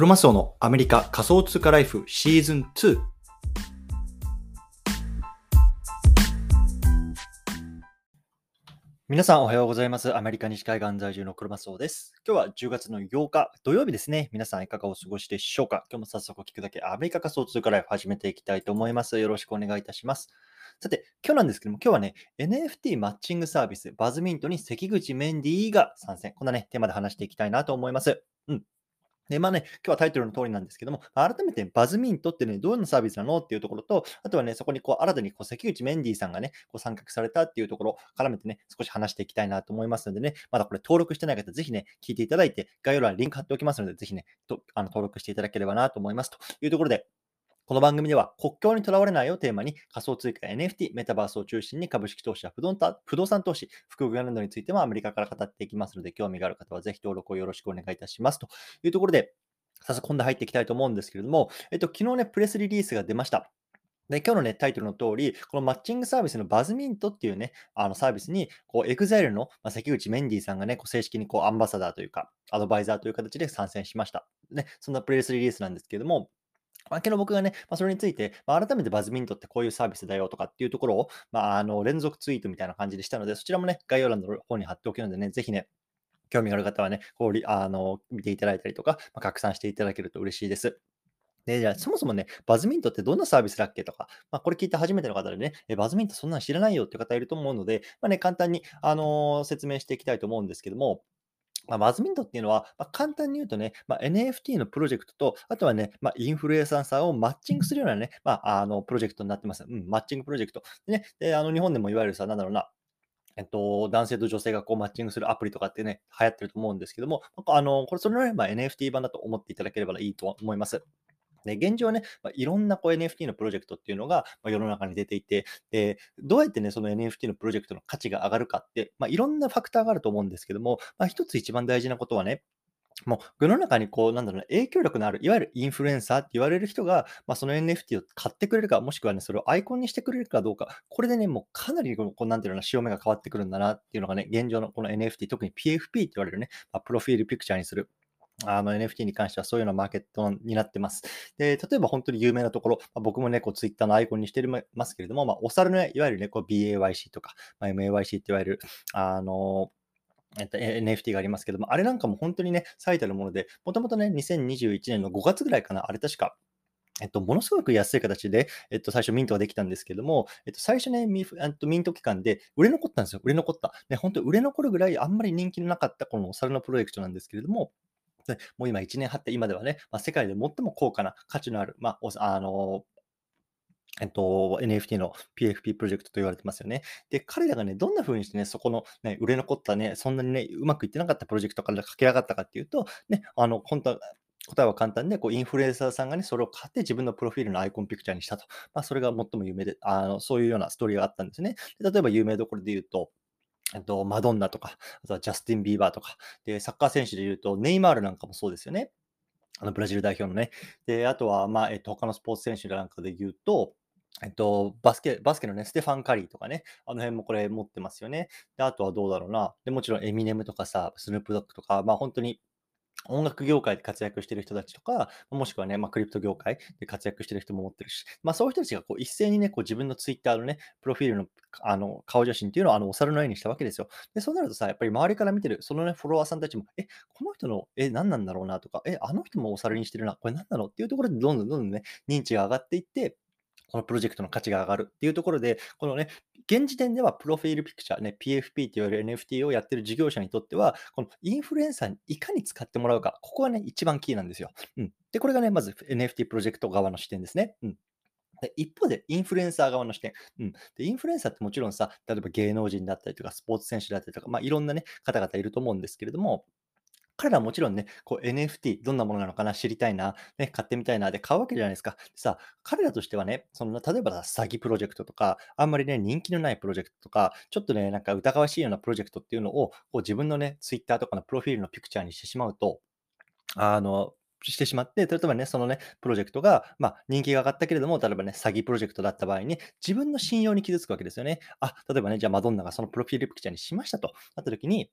クロマスオのアメリカ仮想通貨ライフシーズン2。皆さんおはようございます。アメリカ西海岸在住のクロマスオです。今日は10月の8日土曜日ですね。皆さんいかがお過ごしでしょうか？今日も早速聞くだけアメリカ仮想通貨ライフ始めていきたいと思います。よろしくお願いいたします。さて、今日なんですけども、今日はね、NFT マッチングサービス、バズミントに関口メンディーが参戦。こんなね、テーマで話していきたいなと思います。うん。で、まあね、今日はタイトルの通りなんですけども、改めてバズミントってね、どういうサービスなのっていうところと、あとはね、そこにこう新たにこう関口メンディーさんがね、こう参画されたっていうところ、絡めてね、少し話していきたいなと思いますのでね、まだこれ登録してない方、ぜひね、聞いていただいて、概要欄にリンク貼っておきますので、ぜひね、とあの登録していただければなと思います。というところで、この番組では国境にとらわれないをテーマに仮想通貨 NFT、メタバースを中心に株式投資や不動産不動産投資、副業などについてもアメリカから語っていきますので、興味がある方はぜひ登録をよろしくお願いいたします。というところで、早速今度入っていきたいと思うんですけれども、えっと、昨日ね、プレスリリースが出ました。で、今日のね、タイトルの通り、このマッチングサービスの Buzzmint っていうね、あのサービスに、こう、 EXILE の、まあ、関口メンディーさんがね、こう正式にこうアンバサダーというか、アドバイザーという形で参戦しました。ね、そんなプレスリリースなんですけれども、昨日僕がね、まあ、それについて、まあ、改めて Buzzmint ってこういうサービスだよとかっていうところを、まあ、あの連続ツイートみたいな感じでしたので、そちらもね、概要欄の方に貼っておくのでね、ぜひね、興味がある方はね、こうあの見ていただいたりとか、まあ、拡散していただけると嬉しいです。で、じゃあ、そもそもね、バズミントってどんなサービスだっけとか、まあ、これ聞いた初めての方でね、えバズミントそんなの知らないよって方いると思うので、まあね、簡単に、あのー説明していきたいと思うんですけども、まあ、マズミントっていうのは、まあ、簡単に言うとね、まあ、NFT のプロジェクトと、あとはね、まあ、インフルエンサーさんをマッチングするようなね、まあ、あのプロジェクトになってます。うん、マッチングプロジェクト。でね、であの日本でもいわゆるさ、なんだろうな、えっと、男性と女性がこうマッチングするアプリとかってね、流行ってると思うんですけども、あのこれそれのね、ま、NFT 版だと思っていただければいいと思います。で現状ね、まあ、いろんなこう NFT のプロジェクトっていうのが、まあ、世の中に出ていてで、どうやってね、その NFT のプロジェクトの価値が上がるかって、まあ、いろんなファクターがあると思うんですけども、まあ、一つ一番大事なことはね、もう世の中にこう、なんだろうな、影響力のある、いわゆるインフルエンサーって言われる人が、まあ、その NFT を買ってくれるか、もしくはね、それをアイコンにしてくれるかどうか、これでね、もうかなりこう、こうなんていうのかな、潮目が変わってくるんだなっていうのがね、現状のこの NFT、特に PFP って言われるね、まあ、プロフィールピクチャーにする。あの NFT に関してはそういうようなマーケットになってます。で、例えば本当に有名なところ、まあ、僕もね、こう Twitter のアイコンにしてますけれども、まあ、お猿のね、いわゆるね、こう BAYC とか、まあ、MAYC って言われる、あのえっと、NFT がありますけども、あれなんかも本当にね、最たるもので、もともとね、2021年の5月ぐらいかな、あれ確か、えっと、ものすごく安い形で、えっと、最初ミントができたんですけども、えっと、最初ね、ミえっと、ミント期間で売れ残ったんですよ。売れ残った。ね、本当売れ残るぐらいあんまり人気のなかったこのお猿のプロジェクトなんですけれども、でもう今1年経って今ではね、まあ、世界で最も高価な価値のある、まあ、あのえっと、NFT の PFP プロジェクトと言われてますよね。で、彼らがね、どんな風にしてね、そこの、ね、売れ残ったね、そんなにね、うまくいってなかったプロジェクトから駆け上がったかっていうと、ね、あの、本当は答えは簡単で、こうインフルエンサーさんがね、それを買って自分のプロフィールのアイコンピクチャーにしたと。まあ、それが最も有名で、あのそういうようなストーリーがあったんですね。例えば有名どころで言うと、えっと、マドンナとか、あとはジャスティン・ビーバーとか、で、サッカー選手で言うと、ネイマールなんかもそうですよね。あのブラジル代表のね。で、あとは、まあ、えっと、他のスポーツ選手なんかで言うと、えっと、バスケ、バスケのね、ステファン・カリーとかね、あの辺もこれ持ってますよね。で、あとはどうだろうな。で、もちろんエミネムとかさ、スヌープドッグとか、まあ本当に音楽業界で活躍してる人たちとか、もしくはね、まあ、クリプト業界で活躍してる人も持ってるし、まあ、そういう人たちがこう一斉にね、こう自分のツイッターのね、プロフィールのあの顔写真っていうのをあのお猿の絵にしたわけですよ。で、そうなるとさ、やっぱり周りから見てる、そのね、フォロワーさんたちも、え、この人の絵何なんだろうなとか、え、あの人もお猿にしてるな、これ何なのっていうところでどんどんどんどんね、認知が上がっていって、このプロジェクトの価値が上がるっていうところで、このね、現時点ではプロフィールピクチャー、ね、PFP って言われる NFT をやってる事業者にとっては、このインフルエンサーにいかに使ってもらうか、ここがね、一番キーなんですよ。うん。で、これがね、まず NFT プロジェクト側の視点ですね。うん。一方で、インフルエンサー側の視点、うんで。インフルエンサーってもちろんさ、例えば芸能人だったりとか、スポーツ選手だったりとか、まあ、いろんなね、方々いると思うんですけれども、彼らはもちろんね、こう NFT、どんなものなのかな、知りたいな、ね、買ってみたいな、で買うわけじゃないですか。さあ、彼らとしてはね、その例えば詐欺プロジェクトとか、あんまりね、人気のないプロジェクトとか、ちょっとね、なんか疑わしいようなプロジェクトっていうのを、こう自分のね、Twitter とかのプロフィールのピクチャーにしてしまうと、あの、してしまって、例えばね、そのね、プロジェクトが、まあ、人気が上がったけれども、例えばね、詐欺プロジェクトだった場合に、自分の信用に傷つくわけですよね。あ、例えばね、じゃあマドンナがそのプロフィールピクチャーにしましたとなった時に、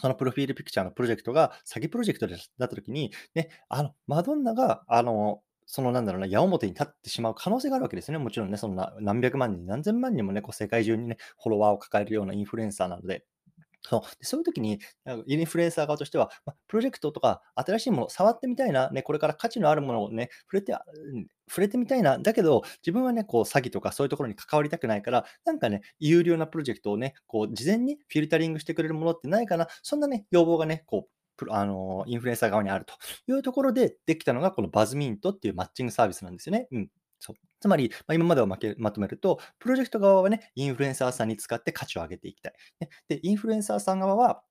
そのプロフィールピクチャーのプロジェクトが詐欺プロジェクトだったときに、ね、あの、マドンナが、あの、そのなんだろうな、矢面に立ってしまう可能性があるわけですね。もちろんね、そんな何百万人、何千万人もね、こう世界中にね、フォロワーを抱えるようなインフルエンサーなので、そう。で、そういう時に、インフルエンサー側としては、ま、プロジェクトとか新しいもの、触ってみたいな、ね、これから価値のあるものをね、触れて、触れてみたいな、だけど、自分はね、こう詐欺とかそういうところに関わりたくないから、なんかね、有料なプロジェクトをね、こう事前にフィルタリングしてくれるものってないかな、そんなね、要望がね、こう、あの、インフルエンサー側にあるというところでできたのが、このバズミントっていうマッチングサービスなんですよね。うん。つまり、まあ、今までをまけまとめると、プロジェクト側はね、インフルエンサーさんに使って価値を上げていきたい。ね、で、インフルエンサーさん側は、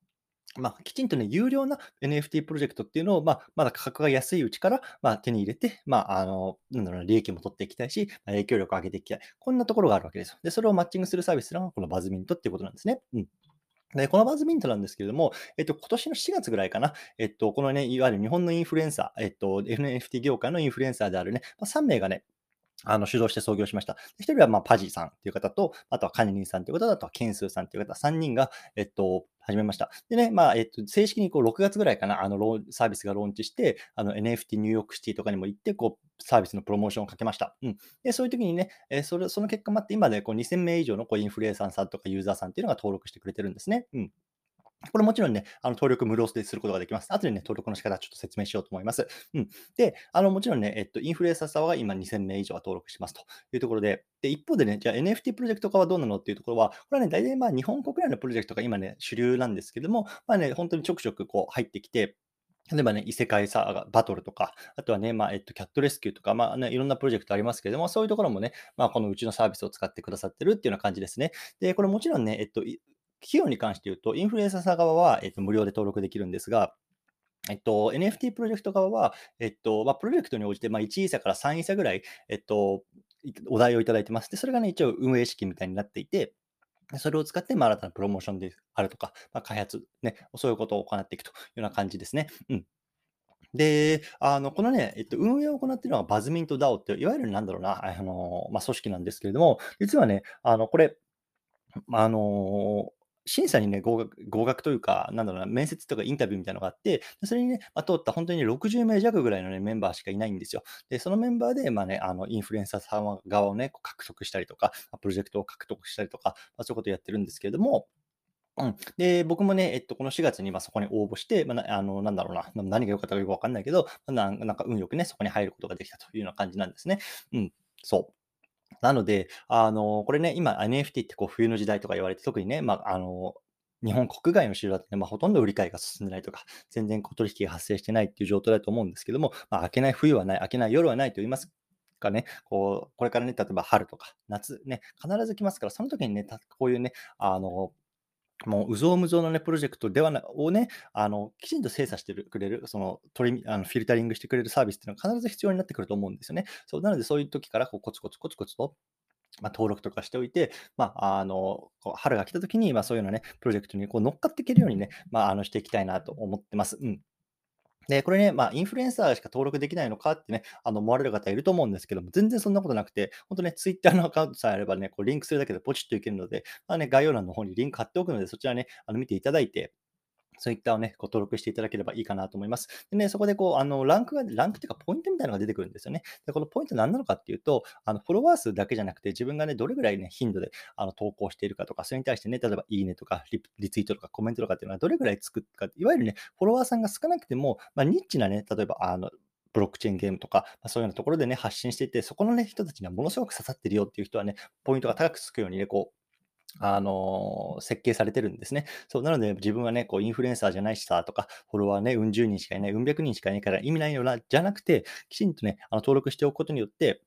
まあ、きちんとね、有料な NFT プロジェクトっていうのを、まあ、まだ価格が安いうちから、まあ、手に入れて、まあ、あの、なんだろうな、利益も取っていきたいし、まあ、影響力を上げていきたい。こんなところがあるわけですよ。で、それをマッチングするサービスがこのバズミントっていうことなんですね。うん。で、このバズミントなんですけれども、えっと、今年の4月ぐらいかな、えっと、このね、いわゆる日本のインフルエンサー、えっと、NFT 業界のインフルエンサーであるね、まあ、3名がね、あの、主導して創業しました。一人は、まあ、パジさんという方と、あとはカニニンさんという方、あとはケンスーさんという方、3人が、えっと、始めました。でね、まあ、えっと、正式にこう6月ぐらいかな、あの、サービスがローンチして、あの NFT ニューヨークシティとかにも行って、こう、サービスのプロモーションをかけました。うん。で、そういう時にね、え、それその結果もあって、今でこう2000名以上のこうインフルエンサーさんとかユーザーさんっていうのが登録してくれてるんですね。うん。これもちろんね、あの登録無料ですることができます。後でね、登録の仕方ちょっと説明しようと思います。うん。で、あの、もちろんね、えっと、インフルエンサーさんは今2000名以上は登録してますというところで、で、一方でね、じゃあ NFT プロジェクト化はどうなのっていうところは、これはね、大体まあ日本国内のプロジェクトが今ね、主流なんですけども、まあね、本当にちょくちょくこう入ってきて、例えばね、異世界サー、バトルとか、あとはね、まあ、えっと、キャットレスキューとか、まあね、いろんなプロジェクトありますけれども、そういうところもね、まあ、このうちのサービスを使ってくださってるっていうような感じですね。で、これもちろんね、えっと、費用に関して言うと、インフルエンサー側は、えっと、無料で登録できるんですが、えっと、NFT プロジェクト側は、えっと、まあ、プロジェクトに応じて、まあ、1イーサから3イーサぐらい、えっと、お題をいただいてます。で、それがね、一応運営資金みたいになっていて、それを使って、まあ、新たなプロモーションであるとか、まあ、開発、ね、そういうことを行っていくというような感じですね。うん。で、あの、このね、えっと、運営を行っているのはバズミント DAO っていう、いわゆるなんだろうな、あの、まあ、組織なんですけれども、実はね、あの、これ、あの審査にね、合格合格というか、なんだろうな、面接とかインタビューみたいなのがあって、それにね、まあ、通った本当に60名弱ぐらいのね、メンバーしかいないんですよ。で、そのメンバーで、まあね、あの、インフルエンサー様側をね、獲得したりとか、プロジェクトを獲得したりとか、まあ、そういうことをやってるんですけれども、うん。で、僕もね、えっと、この4月にまそこに応募して、まあ、なあの、なんだろうな、何が良かったかよくわかんないけど、まななんか運よくね、そこに入ることができたというような感じなんですね。うん、そう。なので、あの、これね、今 NFT ってこう冬の時代とか言われて、特にね、まあ、あの、日本国外の市場だってね、まあ、ほとんど売り買いが進んでないとか、全然小取引が発生してないっていう状態だと思うんですけども、まあ、明けない冬はない、明けない夜はないと言いますかね、こう、これからね、例えば春とか夏ね、必ず来ますから、その時にね、こういうね、あの、もう、うぞうむぞうのね、プロジェクトではなをね、あの、きちんと精査してくれる、その、取りあのフィルタリングしてくれるサービスっていうのは必ず必要になってくると思うんですよね。そう、なのでそういう時からこうコツコツコツコツとまあ、登録とかしておいて、まあ、あの、こう春が来た時に、まあ、そういうようなね、プロジェクトにこう乗っかっていけるようにね、まあ、あの、していきたいなと思ってます。うん。で、これね、まあ、インフルエンサーしか登録できないのかってね、あの思われる方いると思うんですけども、全然そんなことなくて、本当ね、ツイッターのアカウントさえあればね、こうリンクするだけでポチッといけるので、まあね、概要欄の方にリンク貼っておくので、そちらね、あの見ていただいて、そういったをね、こう登録していただければいいかなと思います。でね、そこでこう、あの、ランクが、ランクっていうか、ポイントみたいなのが出てくるんですよね。で、このポイント何なのかっていうと、あの、フォロワー数だけじゃなくて、自分がね、どれぐらいね、頻度であの投稿しているかとか、それに対してね、例えば、いいねとかリ、リツイートとか、コメントとかっていうのは、どれぐらいつくか、いわゆるね、フォロワーさんが少なくても、まあ、ニッチなね、例えば、あの、ブロックチェーンゲームとか、まあ、そういうようなところでね、発信していて、そこのね、人たちにはものすごく刺さってるよっていう人はね、ポイントが高くつくようにね、こう、あの、設計されてるんですね。そう、なので自分はね、こう、インフルエンサーじゃないしさとか、フォロワーね、うん十人しかいない、うん百人しかいないから意味ないよな、じゃなくて、きちんとね、あの登録しておくことによって、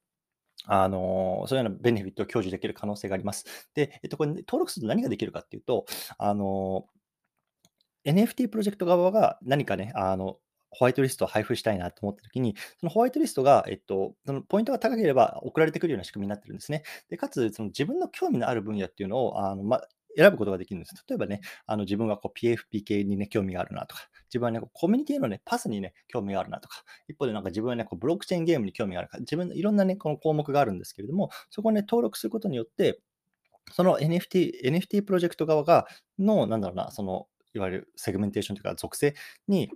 あの、そういうようなベネフィットを享受できる可能性があります。で、えっと、これ、ね、登録すると何ができるかっていうと、あの、NFT プロジェクト側が何かね、あの、ホワイトリストを配布したいなと思ったときに、そのホワイトリストが、えっと、そのポイントが高ければ送られてくるような仕組みになってるんですね。で、かつ、その自分の興味のある分野っていうのを、あの、ま、選ぶことができるんです。例えばね、あの自分はこう PFP 系にね、興味があるなとか、自分はね、コミュニティのね、パスにね、興味があるなとか、一方でなんか自分はね、こうブロックチェーンゲームに興味があるか、自分のいろんなね、この項目があるんですけれども、そこにね、登録することによって、その NFT、NFT プロジェクト側が、の、なんだろうな、そのいわゆるセグメンテーションというか属性に、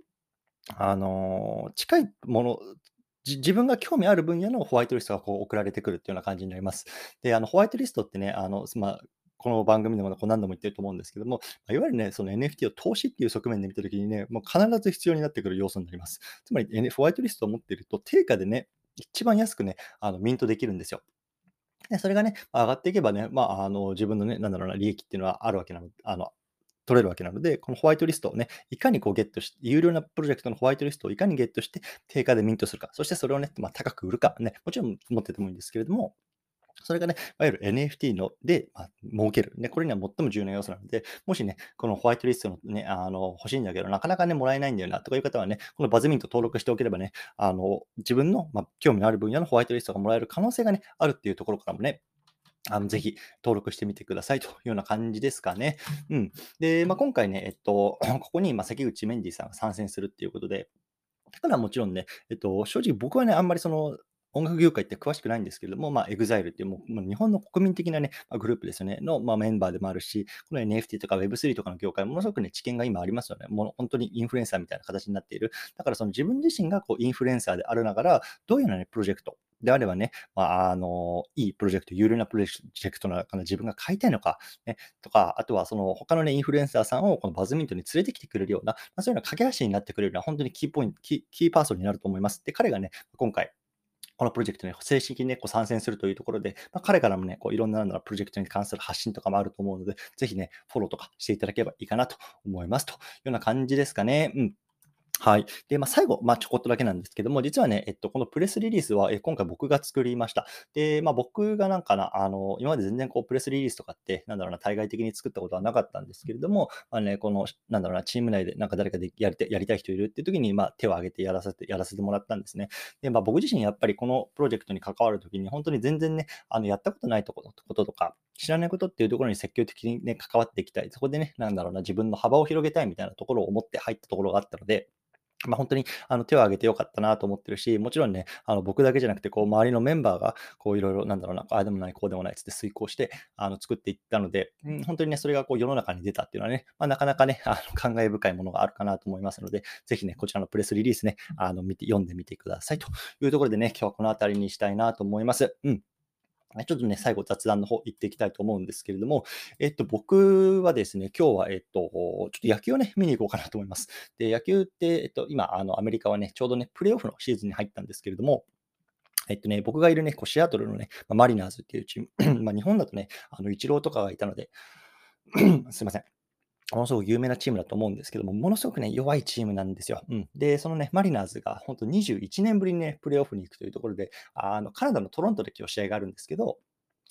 あの、近いもの、自分が興味ある分野のホワイトリストがこう送られてくるっていうような感じになります。で、あのホワイトリストってね、あのまあ、この番組でも何度も言ってると思うんですけども、いわゆるね、その NFT を投資っていう側面で見たときにね、もう必ず必要になってくる要素になります。つまり、N ホワイトリストを持っていると、定価でね、一番安くね、あのミントできるんですよ。で、それがね、上がっていけばね、まあ、あの、自分のね、なんだろうな、利益っていうのはあるわけなの、あの、取れるわけなので、このホワイトリストをね、いかにこうゲットして、有料なプロジェクトのホワイトリストをいかにゲットして、定価でミントするか、そしてそれをね、まあ、高く売るか、ね、もちろん持っててもいいんですけれども、それがね、いわゆる NFT ので、まあ、儲ける。ね、これには最も重要な要素なので、もしね、このホワイトリストのね、あの、欲しいんだけど、なかなかね、もらえないんだよな、とかいう方はね、このバズミント登録しておければね、あの、自分の、まあ、興味のある分野のホワイトリストがもらえる可能性がね、あるっていうところからもね、あのぜひ登録してみてください というような感じですかね。うん。で、まあ、今回ね、えっと、ここに、ま関口メンディさんが参戦するっていうことで、だからもちろんね、えっと、正直僕はね、あんまりその、音楽業界って詳しくないんですけれども、まあ、EXILE っていうもうもう日本の国民的なね、まあ、グループですよね、の、まあ、メンバーでもあるし、この NFT とか Web3 とかの業界、ものすごくね、知見が今ありますよね。もう本当にインフルエンサーみたいな形になっている。だからその自分自身がこうインフルエンサーであるながら、どういうような、ね、プロジェクト、であればね、まあ、あの、いいプロジェクト、優良なプロジェクトなの自分が買いたいのか、ね、とか、あとはその他のね、インフルエンサーさんをこの Buzzmint に連れてきてくれるような、まあ、そういうような駆け橋になってくれるような、本当にキーポイント、キーパーソンになると思います。で、彼がね、今回、このプロジェクトに正式に、ね、こう参戦するというところで、まあ、彼からもね、こういろんなプロジェクトに関する発信とかもあると思うので、ぜひね、フォローとかしていただければいいかなと思いますというような感じですかね。うん。はい。で、まあ、最後、まあ、ちょこっとだけなんですけども、実はね、えっと、このプレスリリースは、え今回僕が作りました。で、まあ、僕がなんかな、あの、今まで全然こう、プレスリリースとかって、なんだろうな、対外的に作ったことはなかったんですけれども、まあね、この、なんだろうな、チーム内でなんか誰かでやりたやりたい人いるっていう時に、まあ、手を挙げてやらせて、やらせてもらったんですね。で、まあ、僕自身やっぱりこのプロジェクトに関わるときに、本当に全然ね、あの、やったことないところこととか、知らないことっていうところに積極的にね、関わっていきたい。そこでね、なんだろうな、自分の幅を広げたいみたいなところを思って入ったところがあったので、まあ、本当にあの手を挙げてよかったなと思ってるし、もちろんね、あの僕だけじゃなくて、こう周りのメンバーがこういろいろ、なんだろうな、ああでもない、こうでもないつって遂行してあの作っていったので、うん、本当にね、それがこう世の中に出たっていうのはね、まあ、なかなかね、あの感慨深いものがあるかなと思いますので、ぜひね、こちらのプレスリリースね、あの見て読んでみてくださいというところでね、今日はこの辺りにしたいなと思います。うん。ちょっとね、最後雑談の方行っていきたいと思うんですけれども、えっと、僕はですね、今日は、えっと、ちょっと野球をね、見に行こうかなと思います。で、野球って、えっと、今、あの、アメリカはね、ちょうどね、プレイオフのシーズンに入ったんですけれども、えっとね、僕がいるね、こうシアトルのね、マリナーズっていうチーム、まあ、日本だとね、あの、イチローとかがいたので、すいません。ものすごく有名なチームだと思うんですけども、ものすごくね、弱いチームなんですよ。うん、で、そのね、マリナーズが本当21年ぶりにね、プレーオフに行くというところで、あのカナダのトロントで今日試合があるんですけど、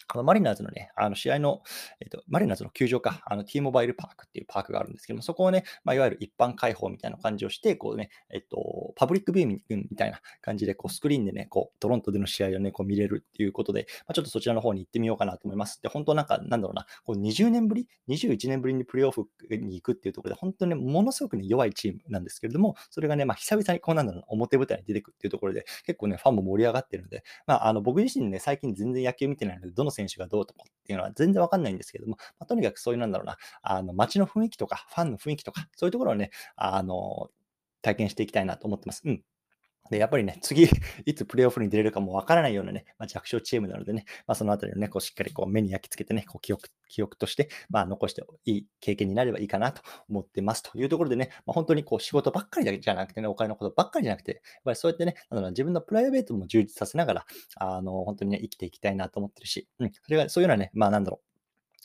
あのマリナーズのね、あの試合の、えっと、マリナーズの球場か、あの T モバイルパークっていうパークがあるんですけども、そこをね、まあ、いわゆる一般開放みたいな感じをして、こうね、えっと、パブリックビューミングみたいな感じで、こうスクリーンでね、こうトロントでの試合をね、こう見れるっていうことで、まあ、ちょっとそちらの方に行ってみようかなと思います。で、本当なんか、なんだろうな、こう20年ぶり、21年ぶりにプレーオフに行くっていうところで、本当にね、ものすごくね、弱いチームなんですけれども、それがね、まあ、久々にこうなんだろうな、表舞台に出てくっていうところで、結構ね、ファンも盛り上がってるので、まあ、あの僕自身ね、最近全然野球見てないので、どの選手がどうとかっていうのは全然わかんないんですけども、まあ、とにかくそういうなんだろうな、あの街の雰囲気とか、ファンの雰囲気とか、そういうところをね、あの、体験していきたいなと思ってます。うん。で、やっぱりね、次、いつプレイオフに出れるかもわからないようなね、まあ、弱小チームなのでね、まあ、そのあたりをね、こうしっかりこう目に焼き付けてね、こう記憶、記憶として、まあ、残していい経験になればいいかなと思ってます。というところでね、まあ、本当にこう仕事ばっかりだけじゃなくてね、お金のことばっかりじゃなくて、やっぱりそうやってね、なんだ自分のプライベートも充実させながら、あの、本当にね、生きていきたいなと思ってるし、うん、それが、そういうのはね、まあなんだろう、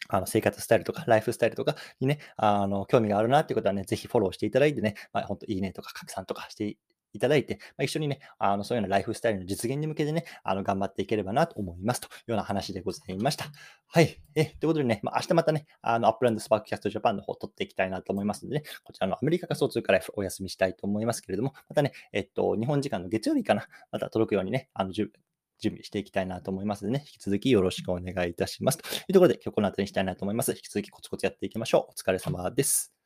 あの生活スタイルとかライフスタイルとかにね、あの興味があるなっていうことはね、ぜひフォローしていただいてね、まあ、本当いいねとか拡散とかしていただいて、まあ、一緒にね、あのそういうようなライフスタイルの実現に向けてね、あの頑張っていければなと思いますというような話でございました。はい。えということでね、まあ、明日またね、あのアップランドスパークキャストジャパンの方を撮っていきたいなと思いますのでね、こちらのアメリカ仮想通貨ライフお休みしたいと思いますけれども、またね、えっと、日本時間の月曜日かな、また届くようにね、あの準備していきたいなと思いますのでね、引き続きよろしくお願いいたします。というところで、今日この辺りにしたいなと思います。引き続きコツコツやっていきましょう。お疲れ様です。